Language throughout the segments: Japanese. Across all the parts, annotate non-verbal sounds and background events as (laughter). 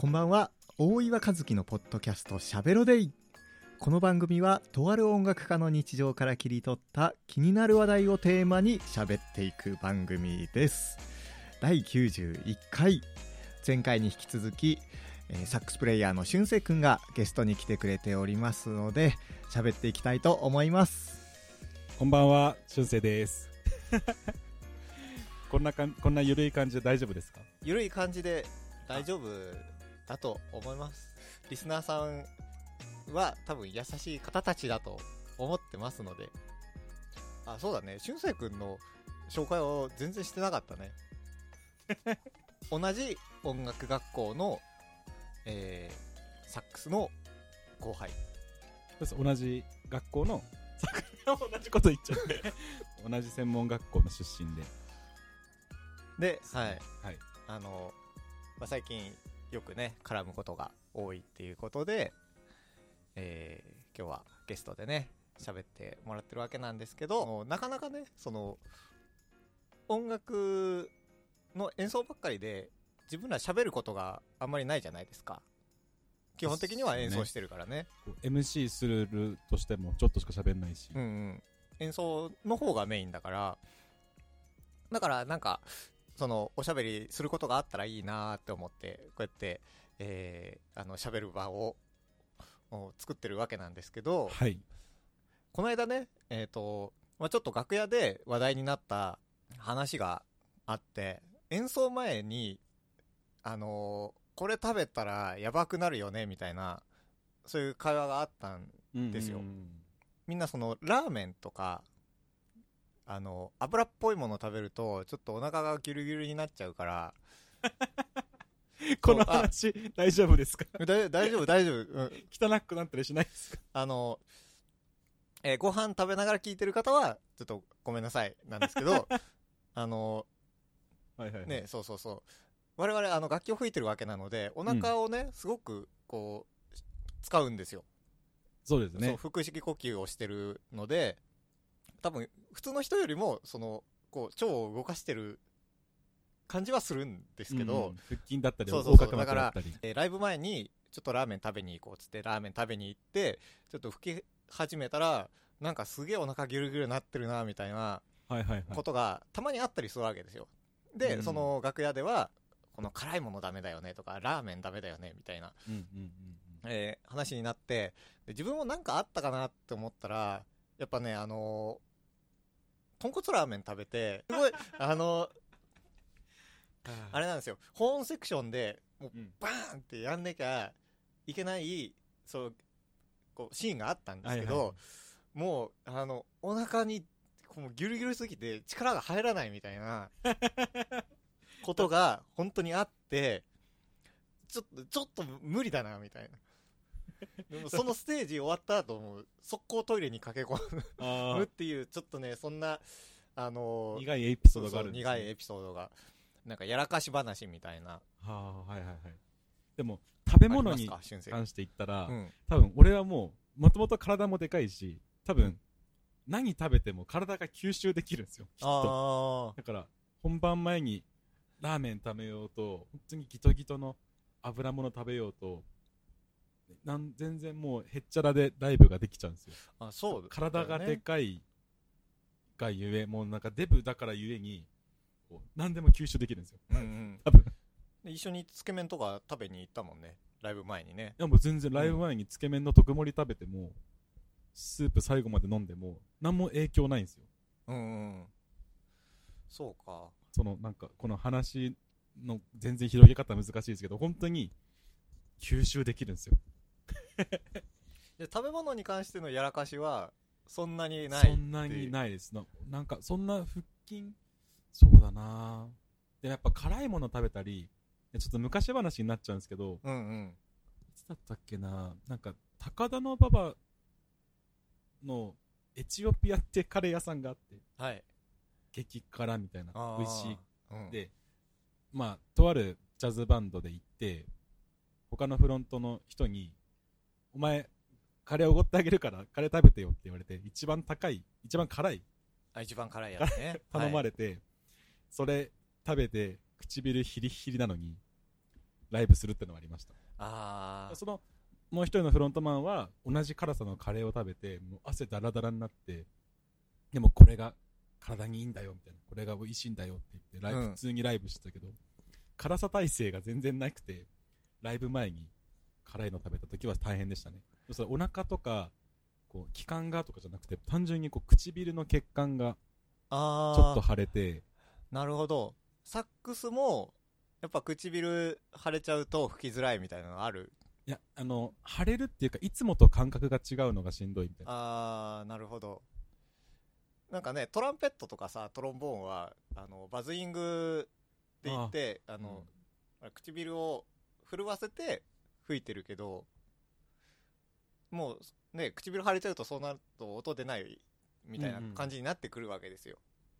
こんばんは。大岩和樹のポッドキャストしゃべろデイこの番組はとある音楽家の日常から切り取った気になる話題をテーマに喋っていく番組です。第91回。前回に引き続きえーサックスプレイヤーの俊くんがゲストに来てくれておりますので喋っていきたいと思います。こんばんは、しゅんせいです。(laughs) こんなかん、こんなゆるい感じで大丈夫ですか？ゆるい感じで大丈夫だと思いますリスナーさんは多分優しい方たちだと思ってますのであそうだね俊くんの紹介を全然してなかったね (laughs) 同じ音楽学校の、えーサックスの後輩そう同じ学校の、同じこと言っちゃって。(laughs) 同じ専門学校の出身で。で、はい、はい。あの、まあ、最近よくね、絡むことが多いっていうことで、えー今日はゲストでね、喋ってもらってるわけなんですけど、なかなかね、その、音楽の演奏ばっかりで、自分ら喋ることがあんまりないじゃないですか。基本的には演奏してるからね。こう MC するとしてもちょっとしか喋んないし。うんうん、演奏の方がメインだからだからなんかそのおしゃべりすることがあったらいいなーって思ってこうやってえーあの喋る場をを作ってるわけなんですけどはい。この間ねえっ、と、まあ、ちょっと楽屋で話題になった話があって演奏前にあのーこれ食べたらやばくなるよねみたいなそういう会話があったんですようんみんなそのラーメンとかあの油っぽいもの食べるとちょっとお腹がギュルギュルになっちゃうから。(laughs) この話、大丈夫ですか？(laughs) だ大丈夫大丈夫、うん、汚くなったりしないですか？あの、えーご飯食べながら聞いてる方はちょっとごめんなさいなんですけど (laughs) あのはいはいはい。ねそうそうそう。我々あの楽器を吹いてるわけなのでお腹をね、すごくこう使うんですよ。そうそうですね。腹式呼吸をしてるので多分普通の人よりもそのこう腸を動かしてる感じはするんですけど、うん腹筋だったり、そうそうそう。横隔膜だったり。えーライブ前にちょっとラーメン食べに行こうっつってラーメン食べに行ってちょっと吹き始めたらなんかすげえお腹ギュルギュルなってるなみたいなはいはいはい。ことがたまにあったりするわけですよ。で、うん。その楽屋ではこの辛いものダメだよねとかラーメンダメだよねみたいなえー話になってで自分もなんかあったかなって思ったらやっぱねあのー豚骨ラーメン食べてすごいあの。あれなんですよ。ホーンセクションでもううん。バーンってやんなきゃいけないそうこうシーンがあったんですけど、はいはい。もうあのお腹にこうギュルギュルすぎて力が入らないみたいな (laughs) ことが本当にあってちょっとちょっと無理だなみたいなで (laughs) もそのステージ終わった後もう速攻トイレに駆け込むっていうちょっとねそんなあの苦いエピソードがあるんですね。苦いエピソードがなんかやらかし話みたいな。はあ、はいはいはい。でも、食べ物に関して言ったら、うん。多分俺はもう、もともと体もでかいし、多分、何食べても体が吸収できるんですよ、きっと。あだから、本番前にラーメン食べようと、本当にギトギトの油物食べようと、なん全然もうへっちゃらでライブができちゃうんですよ。ーあそう体がでねかいがゆえ、もうなんかデブだからゆえに、こう何でも吸収できるんですよ。うんうん多分。で一緒につけ麺とか食べに行ったもんねライブ前にねいやもう全然ライブ前につけ麺の特盛り食べても、スープ最後まで飲んでも、何も影響ないんですよ。うんうんそうかそのなんか、この話の全然広げ方難しいですけど、本当に吸収できるんですよ。(laughs) で食べ物に関してのやらかしはそんなにないそんなにいないです。な。なんか、そんな腹筋、そうだな。でもやっぱ辛いもの食べたり、ちょっと昔話になっちゃうんですけど、うんうん。いつだったっけな。なんか、高田馬場のエチオピアってカレー屋さんがあって、はい。激辛みたいな美味しいうん。でまあとあるジャズバンドで行って他のフロントの人に「お前カレーおごってあげるからカレー食べてよ」って言われて一番高い一番辛い。あ一番辛いやつね。(laughs) 頼まれ、れて、それ食べて唇ヒリヒリなのにライブするってのがありました。あその、もう一人のフロントマンは、同じ辛さのカレーを食べて、もう汗だらだらになって、でもこれが体にいいんだよ、みたいな。これが美味しいんだよって言って、ライブ、うん。普通にライブしてたけど、辛さ耐性が全然なくて、ライブ前に辛いの食べた時は大変でしたね。それお腹とか、こう、気管がとかじゃなくて、単純にこう、唇の血管があちょっと腫れて、なるほど。サックスもやっぱ唇腫れちゃうと吹きづらいみたいなのがある？いや、あの、腫れるっていうか、いつもと感覚が違うのがしんどいみたいな。あーなるほど。なんかねトランペットとかさトロンボーンはあのバズイングで言ってあの、唇を震わせて吹いてるけどもうね唇腫れちゃうとそうなると音出ないみたいなうんうん感じになってくるわけですよ、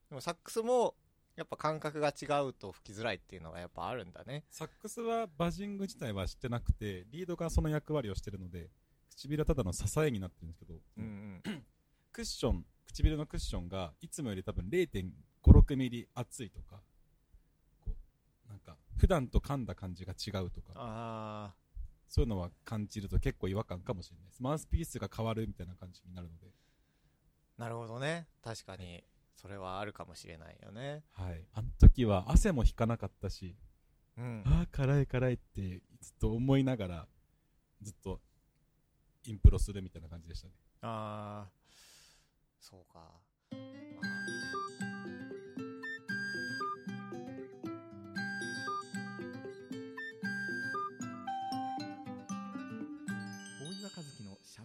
でもサックスもやっぱ感覚が違うと吹きづらいっていうのがやっぱあるんだね。サックスはバジング自体はしてなくて、リードがその役割をしてるので、唇はただの支えになってるんですけど、うんうん。(clears throat) クッション、唇のクッションがいつもより多分0.5、6ミリ厚いとか、こう、なんか、普段と噛んだ感じが違うとか、あそういうのは感じると結構違和感かもしれないです。マウスピースが変わるみたいな感じになるので、ーなるほどね。確かに。それはあるかもしれないよね。はい。あの時は汗も引かなかったし、うん。ああ、辛い辛いってずっと思いながら、ずっとインプロするみたいな感じでしたね。ああそうか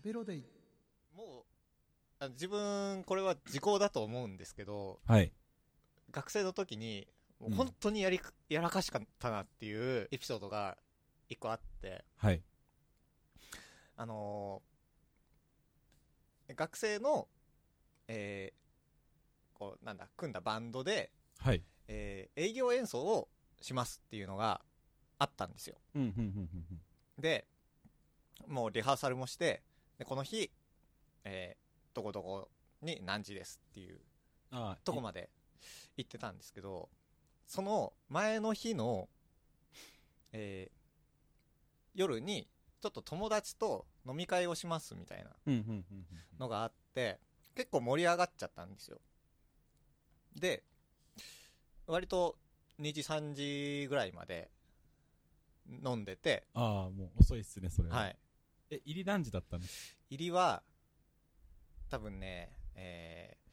べろでいもうあ自分これは時効だと思うんですけどはい。学生の時にもううん本当にやり、やらかしかったなっていうエピソードが一個あってはい。あのー学生のえーこうなんだ組んだバンドで、はい。えー営業演奏をしますっていうのがあったんですようん、うん、うん、うん。でもうリハーサルもしてでこの日、えーどこどこに何時ですっていうとこまで行ってたんですけどその前の日の、えー夜にちょっと友達と飲み会をしますみたいな。のがあって結構盛り上がっちゃったんですよで割と2時3時ぐらいまで飲んでてああ、もう遅いっすね、それは。はいえ、入り何時だったんです入りは多分ね、えー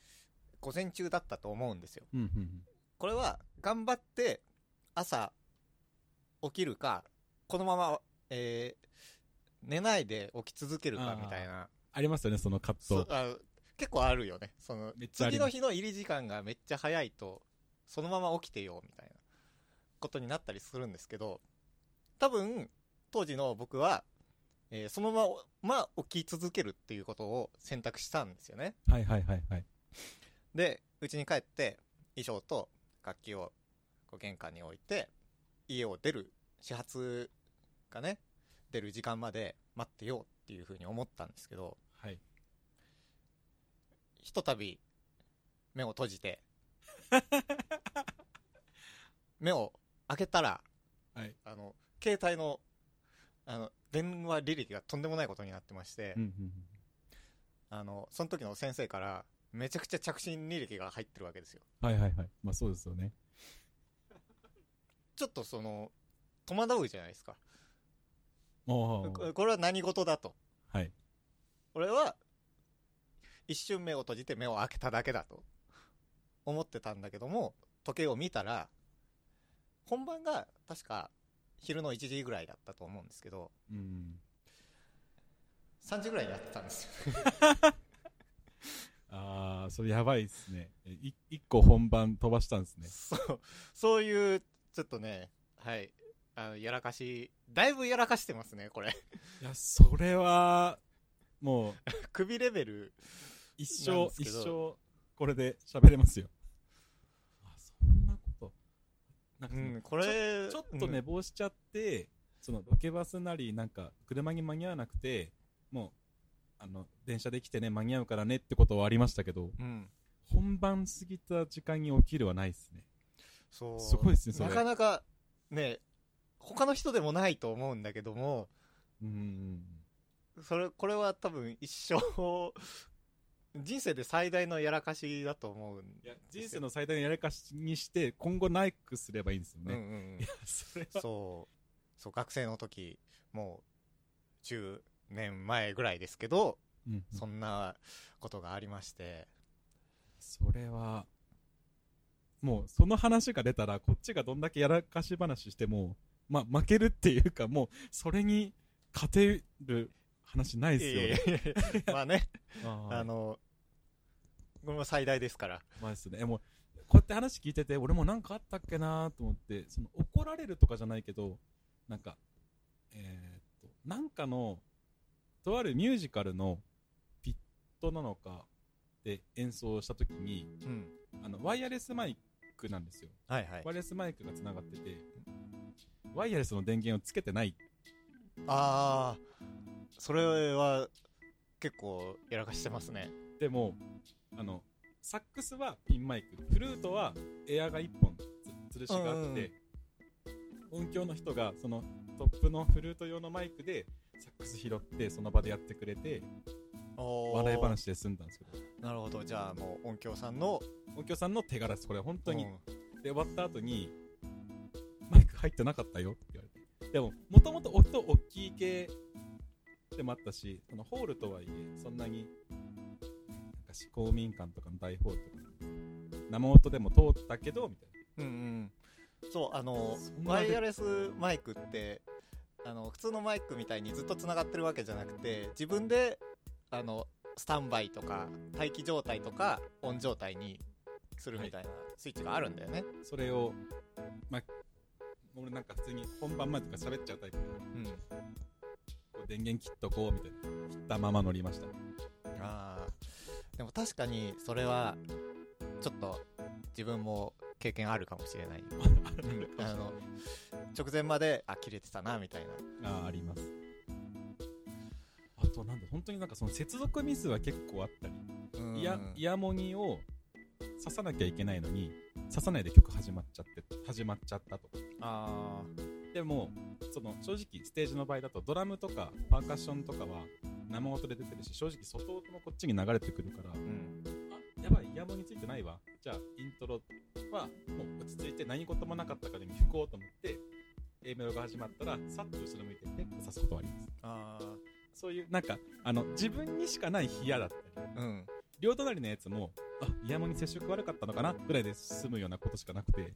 午前中だったと思うんですよ。うん、うん、これは頑張って朝起きるかこのまま、えー寝ないで起き続けるかみたいな。ありますよね、そのカット。そあ結構あるよね。その次の日の入り時間がめっちゃ早いとそのまま起きてよみたいなことになったりするんですけど多分当時の僕は、えーそのまま起き続けるっていうことを選択したんですよねはい、はい、はい、はい。で家に帰って衣装と楽器をこう玄関に置いて家を出る始発がね出る時間まで待ってようっていうふうに思ったんですけどはい。ひとたび目を閉じて (laughs) 目を開けたらはい。あの携帯のあの電話履歴がとんでもないことになってまして、うん、うん。あのその時の先生からめちゃくちゃ着信履歴が入ってるわけですよはい、はい、はい。まあ、そうですよね。ちょっとその戸惑うじゃないですかこれは何事だとはい。俺は一瞬目を閉じて目を開けただけだと思ってたんだけども時計を見たら本番が確か昼の1時ぐらいだったと思うんですけどうん。3時ぐらいにやってたんですよ (laughs) ああ、それやばいっすね。えい一個本番飛ばしたんですね。そうそういうちょっとねはいあのやらかしだいぶやらかしてますねこれいや、それは、もう、(laughs) 首レベル一生一ど生、これで喋れますよ。あ、そんなこと。なんかうんこれちょっと寝坊しちゃって、そのロケバスなり、なんか、車に間に合わなくて、もう、あの、電車で来てね、間に合うからねってことはありましたけど、うん、うん本番過ぎた時間に起きるはないですね。そうすごいですねそれなかなかね他の人でもないと思うんだけども、うん。それ、これは多分一生、人生で最大のやらかしだと思うんいや、人生の最大のやらかしにして、今後ナイクすればいいんですよね。うんうんうん。いや、それは。そう、そう、学生の時、もう、10年前ぐらいですけど、うん。そんなことがありまして、それは、もう、その話が出たら、こっちがどんだけやらかし話しても、まあ、負けるっていうか、もう、それに勝てる話ないですよね。いやいやまあね、(laughs) あの、これも最大ですから。まあですね。えもう、こうやって話聞いてて、俺もなんかあったっけなと思って、その怒られるとかじゃないけど、なんか、えーっと、なんかの、とあるミュージカルのピットなのかで演奏したときに、うん。あの、ワイヤレスマイクなんですよ。はいはいワイ。ヤレスマイクが繋がってて、ワイヤレスの電源をつけてない。ああ、それは結構やらかしてますね。でも、あの、サックスはピンマイク、フルートはエアが1本つ吊るしがあって、音響の人がそのトップのフルート用のマイクでサックス拾ってその場でやってくれて笑い話で済んだんですけど。なるほど。じゃあもう音響さんの、音響さんの手柄です。これ本当に、うん。で終わった後にマイク入ってなかったよって言われて。でももともと音大きい系でもあったしそのホールとはいえそんなになんか市公民館とかの大ホールとか生音でも通ったけどみたいうんうん。そう、あのワイヤレスマイクって、あの、普通のマイクみたいにずっと繋がってるわけじゃなくて、自分で、あの、スタンバイとか、待機状態とか、オン状態にするみたいなスイッチがあるんだよね。なそれをまあ俺なんか普通に本番前とか喋っちゃうタイプでうん。電源切っとこうみたいな。切ったまま乗りました。ああ。でも確かに、それは、ちょっと、自分も経験あるかもしれない。(laughs) うんあの、直前まで、あ、切れてたな、みたいな。ああります。あとなんだ本当になんかその接続ミスは結構あったり、うん。イヤイヤモニを刺さなきゃいけないのに刺さないで曲始まっちゃって始まっちゃったとか。あでもその正直ステージの場合だとドラムとかパーカッションとかは生音で出てるし正直外音もこっちに流れてくるからあ、うん。あやばいイヤモニついてないわ。じゃあイントロはもう落ち着いて何事もなかったからに吹こうと思って A メロが始まったらさっと後ろ向いてペッと刺すことはあります。あそういうなんかあの自分にしかない冷やだったり。あ、うん。両隣のやつもあイヤモニ接触悪かったのかなぐらいで済むようなことしかなくて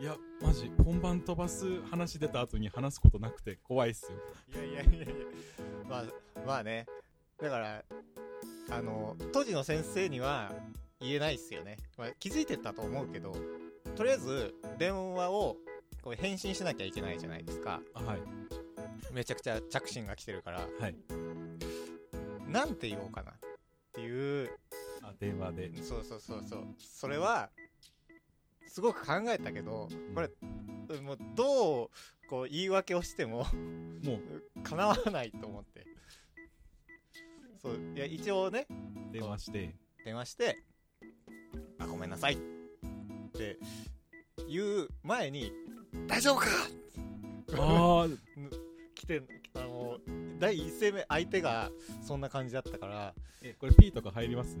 いやマジ本番飛ばす話出た後に話すことなくて怖いっすよいやいやいやいや、まあ、まあね。だから、あの、当時の先生には言えないっすよね。まあ、気づいてたと思うけど、とりあえず電話をこう返信しなきゃいけないじゃないですか。あはいめちゃくちゃ着信が来てるから、はいなんて言おうかなっていう、あ電話でそうそうそうそう。それは、すごく考えたけど、これ、もうどう、こう言い訳をしても、もう。叶わないと思って。そう、いや、一応ね、電話して。電話して、あ、ごめんなさい。って言う前に、大丈夫か？ああ (laughs) 来て、あの、第一声目、相手がそんな感じだったから、えこれ P とか入ります？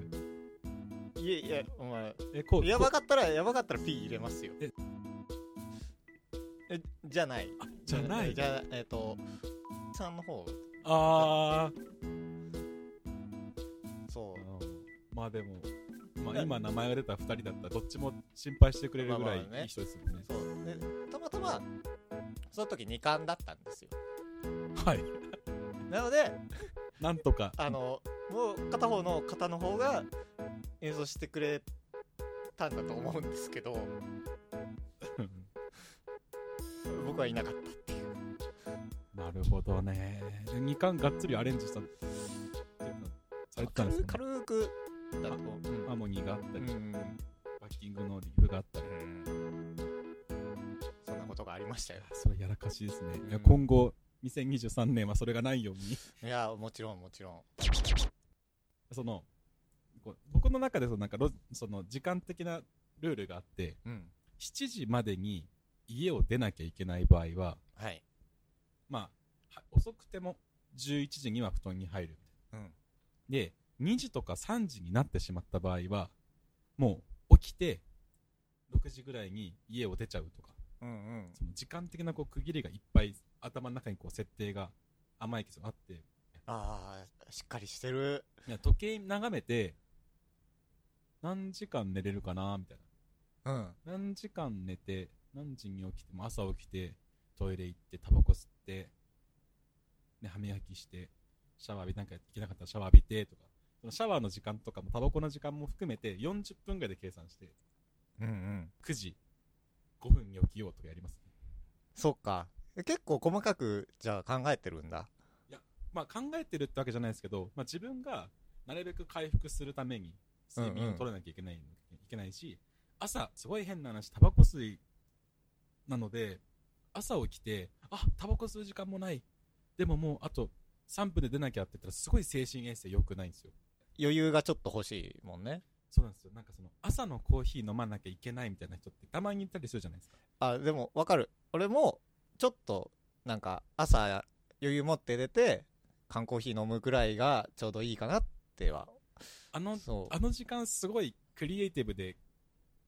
いやいや、お前、えこうやばこかったら、やばかったら P 入れますよ。ええ、じゃない。じゃないじゃあ、えっ、と、さんの方、あそう。ーまあでもまあ今名前が出た2人だったらどっちも心配してくれるぐらいまあまあねいい人ですもんねそう。で、たまたま、その時2冠だったんですよ。はいなので、なんとかあの、もう片方の方の方が演奏してくれたんだと思うんですけど、僕はいなかったっていう。なるほどね。2巻がっつりアレンジしたっていうのされてたんですね。軽くだと、うん。ハーモニーがあったり、うん。バッキングのリフがあったり。そんなことがありましたよ。それやらかしですね、いやうん今後2023年はそれがないように。いや、もちろんもちろん。その僕の中でそのなんかロその時間的なルールがあってうん。7時までに家を出なきゃいけない場合ははい。まあ、は遅くても11時には布団に入る。うん。で、2時とか3時になってしまった場合は、もう起きて、6時ぐらいに家を出ちゃうとか、うんうん。その時間的なこう区切りがいっぱい頭の中にこう設定が甘いけどあって、ああしっかりしてる。時計眺めて、何時間寝れるかなみたいな。うん。何時間寝て、何時に起きても朝起きて、トイレ行って、タバコ吸って、ね、歯磨きして、シャワー浴び、なんか行けなかったらシャワー浴びてとか、そのシャワーの時間とかもタバコの時間も含めて40分ぐらいで計算して、うんうん。9時5分に起きようとかやります。ね。そっか。結構細かくじゃあ考えてるんだ。まあ考えてるってわけじゃないですけど、まあ自分がなるべく回復するために睡眠を取らなきゃいけない,、いけないし、朝、すごい変な話、タバコ吸いなので、朝起きて、あ、タバコ吸う時間もない。でももうあと3分で出なきゃって言ったらすごい精神衛生良くないんですよ。余裕がちょっと欲しいもんねそうなんですよ。なんかその朝のコーヒー飲まなきゃいけないみたいな人ってたまにいたりするじゃないですか。あでもわかる俺もちょっとなんか朝余裕持って出て缶コーヒー飲むくらいがちょうどいいかなってはあの、あの時間すごいクリエイティブで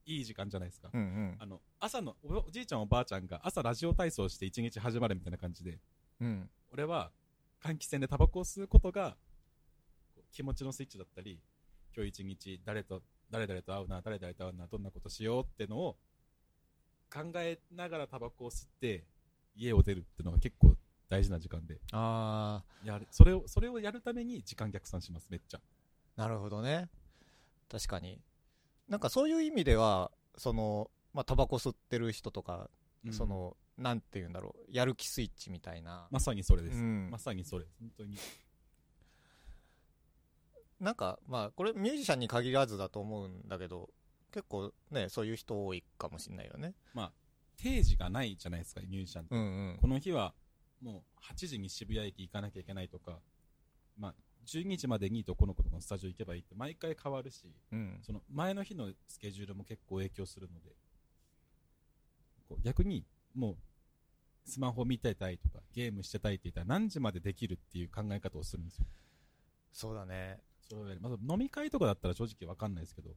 いい時間じゃないですか。うんうん。あの、朝のお、おじいちゃんおばあちゃんが朝ラジオ体操して一日始まるみたいな感じで、うん。俺は換気扇でタバコを吸うことが気持ちのスイッチだったり、今日一日誰と、誰々と会うな、誰々と会うな、どんなことしようってのを考えながらタバコを吸って家を出るってのが結構大事な時間で、あやる、それを、それをやるために時間逆算します、めっちゃ。あなるほどね確かになんかそういう意味ではそのまあタバコ吸ってる人とか、うんそ、のなんて言うんだろうやる気スイッチみたいな、まさにそれです。うんまさにそれ。本当に。なんかまあこれミュージシャンに限らずだと思うんだけど結構ねそういう人多いかもしれないよね定時がないじゃないですか、ミュージシャンって。うんうんこの日はもう8時に渋谷駅行かなきゃいけないとか、まあ、12時までにどこの子のスタジオ行けばいいって毎回変わるし、うん。その前の日のスケジュールも結構影響するので、こう逆にもうスマホ見てたいとかゲームしてたいって言ったら何時までできるっていう考え方をするんですよ。そうだね。それまず飲み会とかだったら正直わかんないですけど、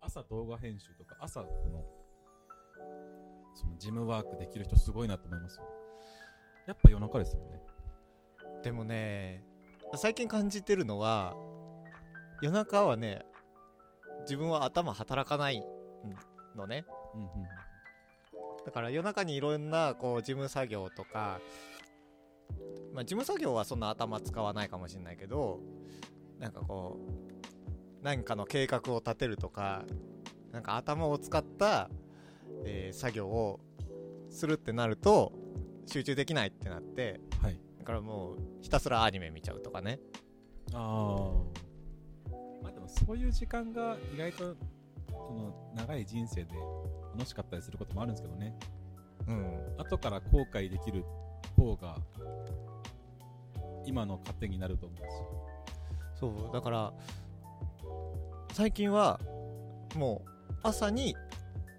朝動画編集とか、朝この、そのジムワークできる人すごいなと思いますよ。やっぱ夜中ですよね。でもね最近感じてるのは夜中はね自分は頭働かないのねうんうん。だから夜中にいろんなこう事務作業とか、まあ、事務作業はそんな頭使わないかもしれないけどなんかこう何かの計画を立てるとかなんか頭を使った、えー作業をするってなると集中できないってなってはい。だからもうひたすらアニメ見ちゃうとかねああ。まあでもそういう時間が意外と、その長い人生で楽しかったりすることもあるんですけどね。うん後から後悔できる方が、今の糧になると思うし。そうだから最近はもう朝に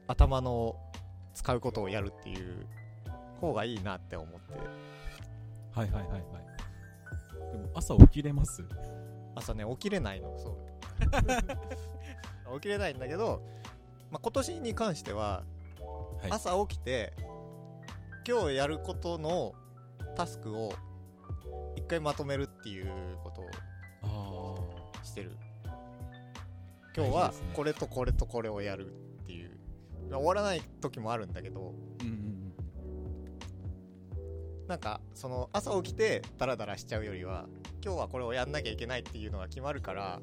頭の使うことをやるっていう方がいいなって思って。はいはいはいはい。でも朝起きれます？朝ね起きれないの。そう。起きれないんだけど、まあ、今年に関してははい。朝起きて今日やることのタスクを一回まとめるっていうことをあしてる。今日はこれとこれとこれをやるっていう終わらない時もあるんだけどあ。うん。なんかその朝起きてダラダラしちゃうよりは今日はこれをやんなきゃいけないっていうのが決まるから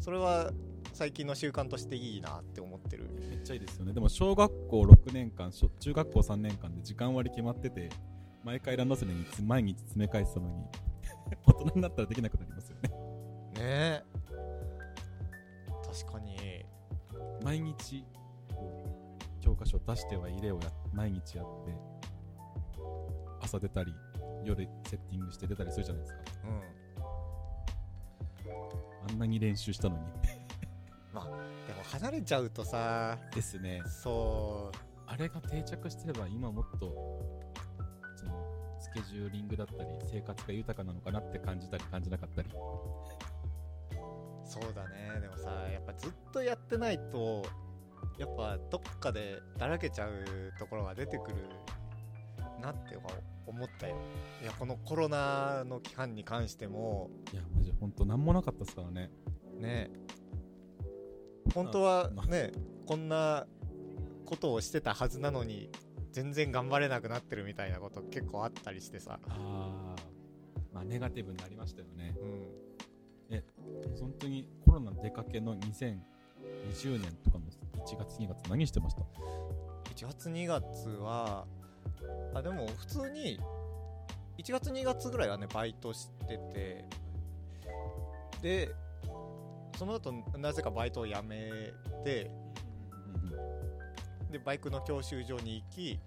それは最近の習慣としていいなって思ってるめっちゃいいですよね。でも小学校6年間、小中学校3年間で時間割決まってて、毎回ランドセルにつ毎日詰め替えてたのに、(laughs) 大人になったらできなくなりますよね。ねえ確かに毎日、教科書出しては入れをや毎日やって、朝出たり、夜セッティングして出たりするじゃないですか。うんあんなに練習したのに。でも離れちゃうとさですね。そあれが定着してれば今もっと、その、スケジューリングだったり、生活が豊かなのかなって感じたり感じなかったり。うそうだねでもさやっぱずっとやってないとやっぱどっかでだらけちゃうところが出てくるなって思ったよ。いやこのコロナの期間に関しても。いや、マジほんとなんもなかったですからね。ね。本当はまあ。ねこんなことをしてたはずなのに全然頑張れなくなってるみたいなこと結構あったりしてさ、ああ、まあネガティブになりましたよね。うん、本当にコロナ出かけの2020年とかの1月2月何してました？1月2月はあでも普通に1月2月ぐらいはねバイトしてて。でその後なぜかバイトを辞めて。でバイクの教習所に行き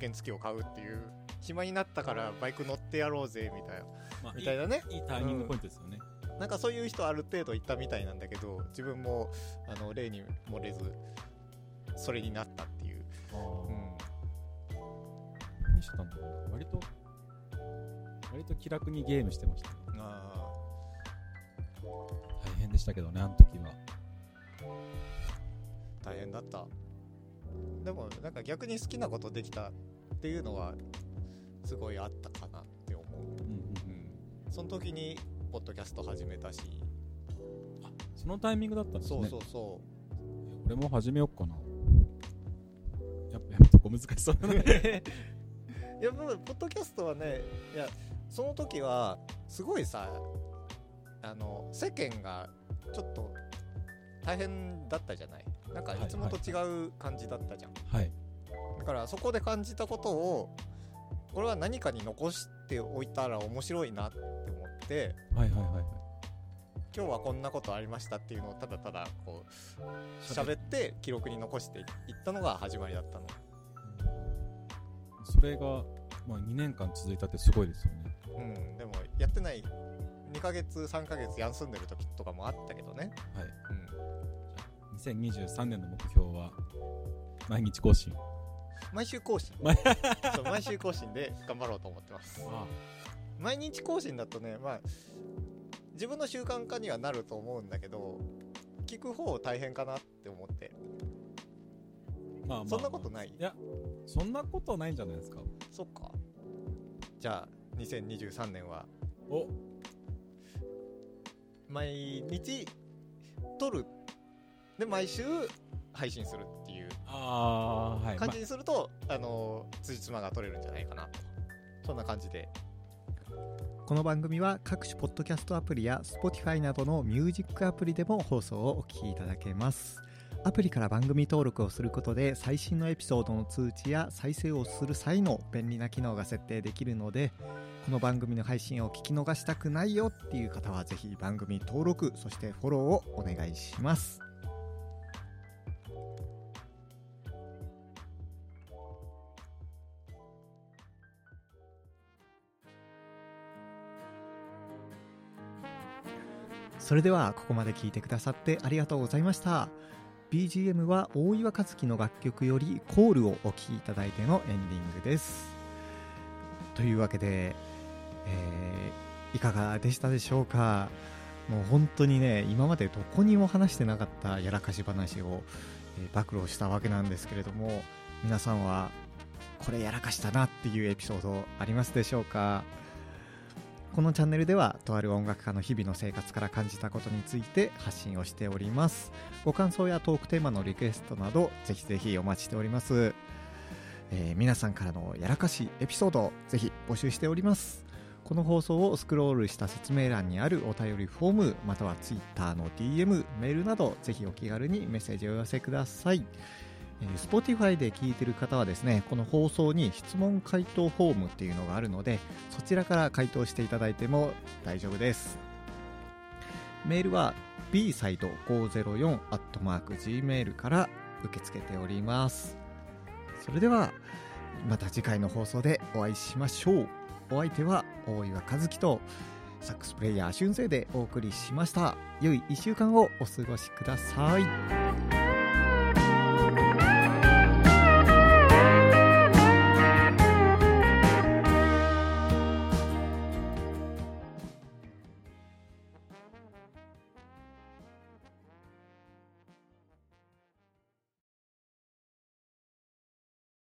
原付を買うっていう暇になったからバイク乗ってやろうぜみたいな。まあみたいなね。いいターニングポイントですよね。なんかそういう人ある程度いたみたいなんだけど自分もあの例に漏れずそれになったっていう、うん、何してたんだろう。割と、割と気楽にゲームしてました。ね。あ大変でしたけどね、あの時は。ー大変だった。でもなんか逆に好きなことできたっていうのはすごいあったかなって思う、うんうんうん、その時にポッドキャスト始めたしあ、そのタイミングだったんですね。そうそうそえ俺も始めようかな。やっぱ、(laughs) やっぱここ難しそうだうね。(laughs) いやポッドキャストはねいやその時はすごいさあの世間がちょっと大変だったじゃない？なんかはいいつもと違う感じだったじゃん、はい。だからそこで感じたことをこれは何かに残しておいたら面白いなって思ってはいはいはいはい。今日はこんなことありましたっていうのをただただこう喋って記録に残していったのが始まりだったのそれが、まあ、2年間続いたってすごいですよね。うんでもやってない2ヶ月3ヶ月休んでる時とかもあったけどねはい。うん2023年の目標は、毎日更新。毎週更新。毎 (laughs) そう毎週更新で頑張ろうと思ってます。あ毎日更新だとねまあ自分の習慣化にはなると思うんだけど聞く方大変かなって思って。まあまあ、そんなことない？いや、そんなことないんじゃないですか。そっか。じゃあ2023年は。お。毎日撮る。で毎週配信するっていうああ、はい。感じにすると、あの辻褄が取れるんじゃないかなと。そんな感じで。この番組は各種ポッドキャストアプリや Spotify などのミュージックアプリでも放送をお聞きいただけます。アプリから番組登録をすることで最新のエピソードの通知や再生をする際の便利な機能が設定できるのでこの番組の配信を聞き逃したくないよっていう方はぜひ番組登録そしてフォローをお願いしますそれではここまで聞いてくださってありがとうございました。BGM は大岩和樹の楽曲よりコールをお聴きいただいてのエンディングです。というわけで、えーいかがでしたでしょうか？もう本当にね今までどこにも話してなかったやらかし話を、えー暴露したわけなんですけれども皆さんはこれやらかしたなっていうエピソードありますでしょうか？このチャンネルではとある音楽家の日々の生活から感じたことについて発信をしております。ご感想やトークテーマのリクエストなどぜひぜひお待ちしております、えー皆さんからのやらかしエピソードぜひ募集しております。この放送をスクロールした説明欄にあるお便りフォームまたは Twitter の DM メールなどぜひお気軽にメッセージをお寄せください。Spotify で聞いてる方はですねこの放送に質問回答フォームっていうのがあるのでそちらから回答していただいても大丈夫です。メールは b サイド 504-gmail から受け付けております。それではまた次回の放送でお会いしましょう。お相手は大岩和樹とサックスプレイヤー俊生でお送りしました。良い1週間をお過ごしください。